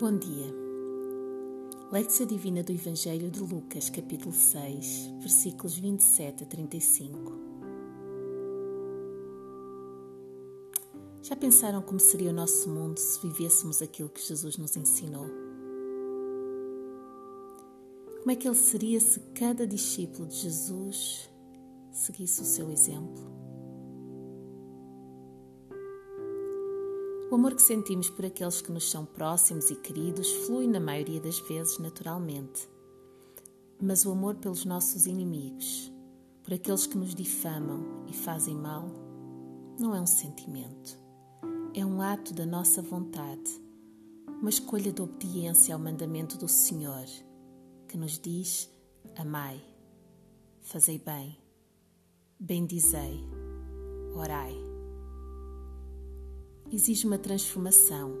Bom dia. Leitura Divina do Evangelho de Lucas, capítulo 6, versículos 27 a 35. Já pensaram como seria o nosso mundo se vivêssemos aquilo que Jesus nos ensinou? Como é que ele seria se cada discípulo de Jesus seguisse o seu exemplo? O amor que sentimos por aqueles que nos são próximos e queridos flui, na maioria das vezes, naturalmente. Mas o amor pelos nossos inimigos, por aqueles que nos difamam e fazem mal, não é um sentimento. É um ato da nossa vontade, uma escolha de obediência ao mandamento do Senhor, que nos diz: amai, fazei bem, bendizei, orai exige uma transformação,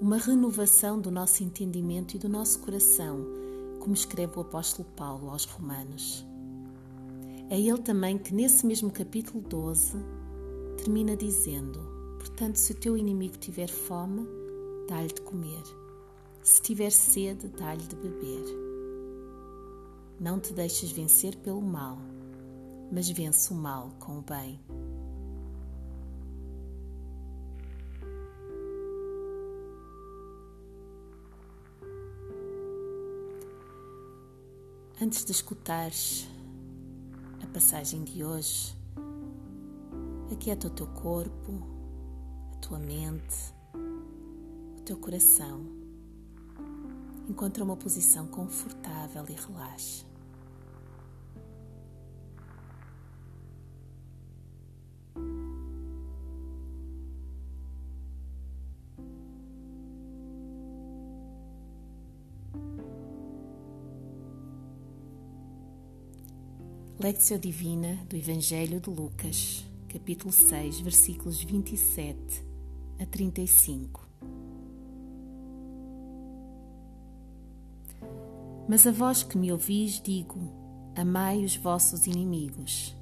uma renovação do nosso entendimento e do nosso coração, como escreve o apóstolo Paulo aos Romanos. É ele também que, nesse mesmo capítulo 12, termina dizendo: Portanto, se o teu inimigo tiver fome, dá-lhe de comer. Se tiver sede, dá-lhe de beber. Não te deixes vencer pelo mal, mas vence o mal com o bem. Antes de escutares a passagem de hoje, aquieta o teu corpo, a tua mente, o teu coração. Encontra uma posição confortável e relaxa. Lectio Divina do Evangelho de Lucas, capítulo 6, versículos 27 a 35. Mas a vós que me ouvis, digo: amai os vossos inimigos.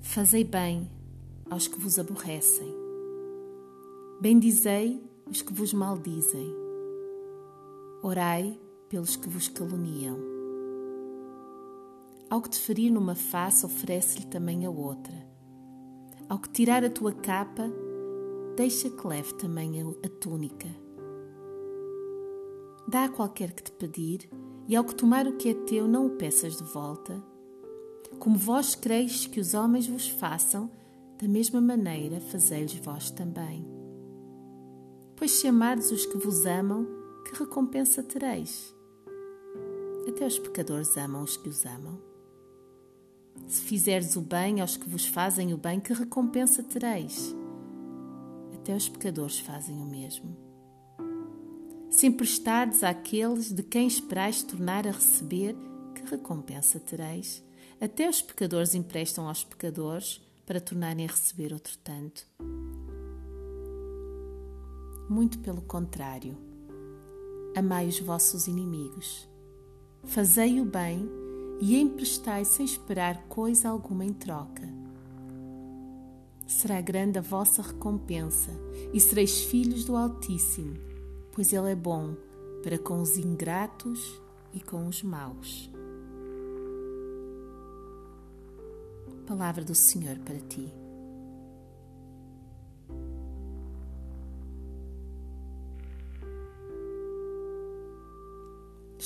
Fazei bem aos que vos aborrecem. Bendizei os que vos maldizem. Orai pelos que vos caluniam. Ao que te ferir numa face, oferece-lhe também a outra. Ao que tirar a tua capa, deixa que leve também a túnica. Dá a qualquer que te pedir, e ao que tomar o que é teu, não o peças de volta. Como vós quereis que os homens vos façam, da mesma maneira fazei-los vós também. Pois se amardes os que vos amam, que recompensa tereis? Até os pecadores amam os que os amam. Se fizeres o bem aos que vos fazem o bem, que recompensa tereis? Até os pecadores fazem o mesmo. Se emprestardes àqueles de quem esperais tornar a receber, que recompensa tereis? Até os pecadores emprestam aos pecadores para tornarem a receber outro tanto. Muito pelo contrário, amai os vossos inimigos, fazei o bem e emprestai sem esperar coisa alguma em troca. Será grande a vossa recompensa e sereis filhos do Altíssimo, pois Ele é bom para com os ingratos e com os maus. Palavra do Senhor para ti.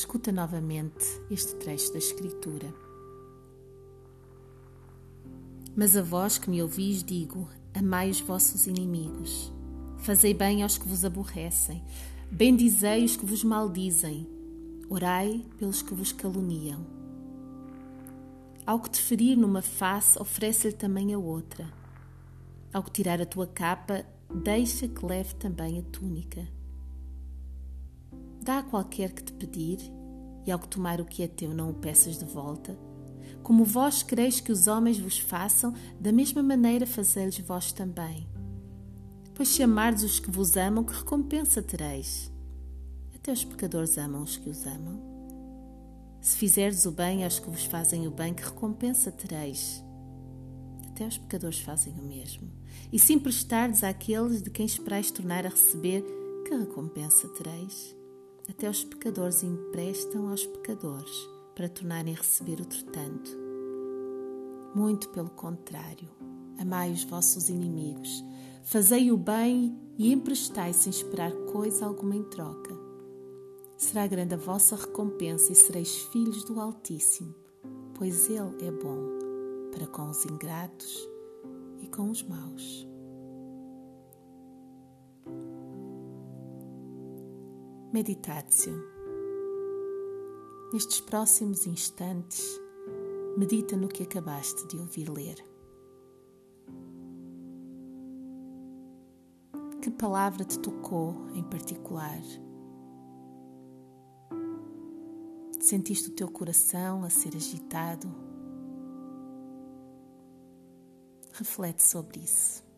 Escuta novamente este trecho da Escritura. Mas a vós que me ouvis, digo: amai os vossos inimigos, fazei bem aos que vos aborrecem, bendizei os que vos maldizem, orai pelos que vos caluniam. Ao que te ferir numa face, oferece-lhe também a outra. Ao que tirar a tua capa, deixa que leve também a túnica. Dá a qualquer que te pedir, e ao que tomar o que é teu não o peças de volta. Como vós quereis que os homens vos façam, da mesma maneira fazei-los vós também. Pois se amardes os que vos amam, que recompensa tereis? Até os pecadores amam os que os amam. Se fizerdes o bem aos que vos fazem o bem, que recompensa tereis? Até os pecadores fazem o mesmo. E se emprestardes àqueles de quem esperais tornar a receber, que recompensa tereis? Até os pecadores emprestam aos pecadores para tornarem a receber outro tanto. Muito pelo contrário, amai os vossos inimigos, fazei o bem e emprestai sem esperar coisa alguma em troca. Será grande a vossa recompensa e sereis filhos do Altíssimo, pois Ele é bom para com os ingratos e com os maus. Meditatio. Nestes próximos instantes, medita no que acabaste de ouvir ler. Que palavra te tocou em particular? Sentiste o teu coração a ser agitado? Reflete sobre isso.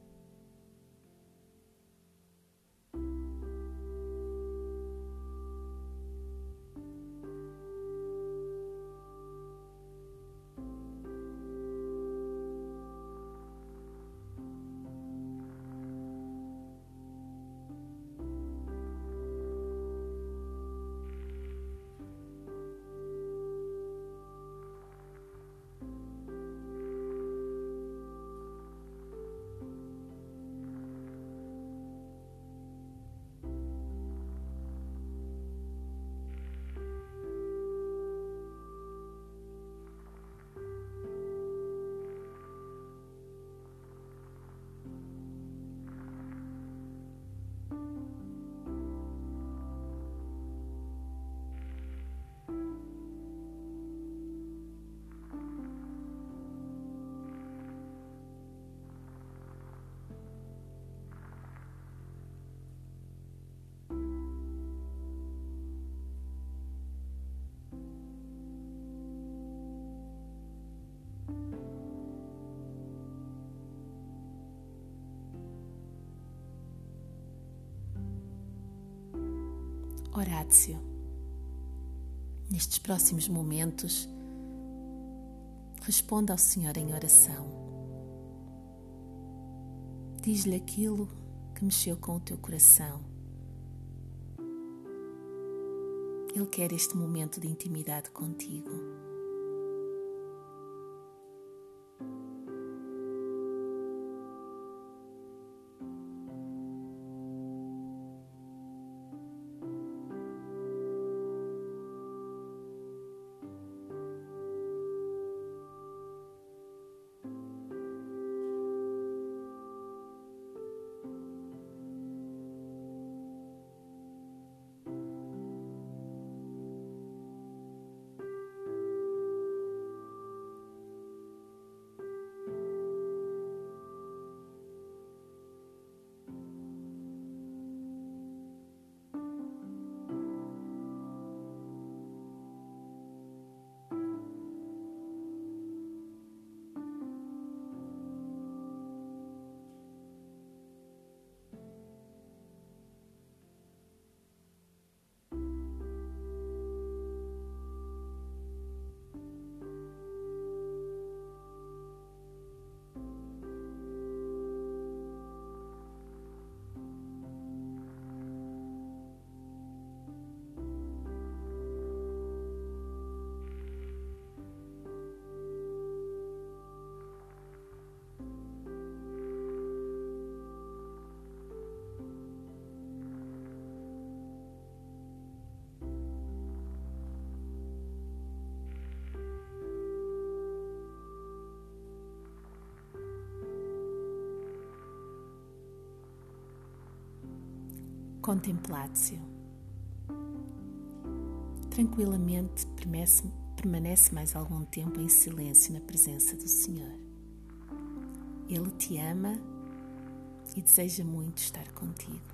Horácio. Nestes próximos momentos, responda ao Senhor em oração. Diz-lhe aquilo que mexeu com o teu coração. Ele quer este momento de intimidade contigo. Contemplatio. Tranquilamente permanece, permanece mais algum tempo em silêncio na presença do Senhor. Ele te ama e deseja muito estar contigo.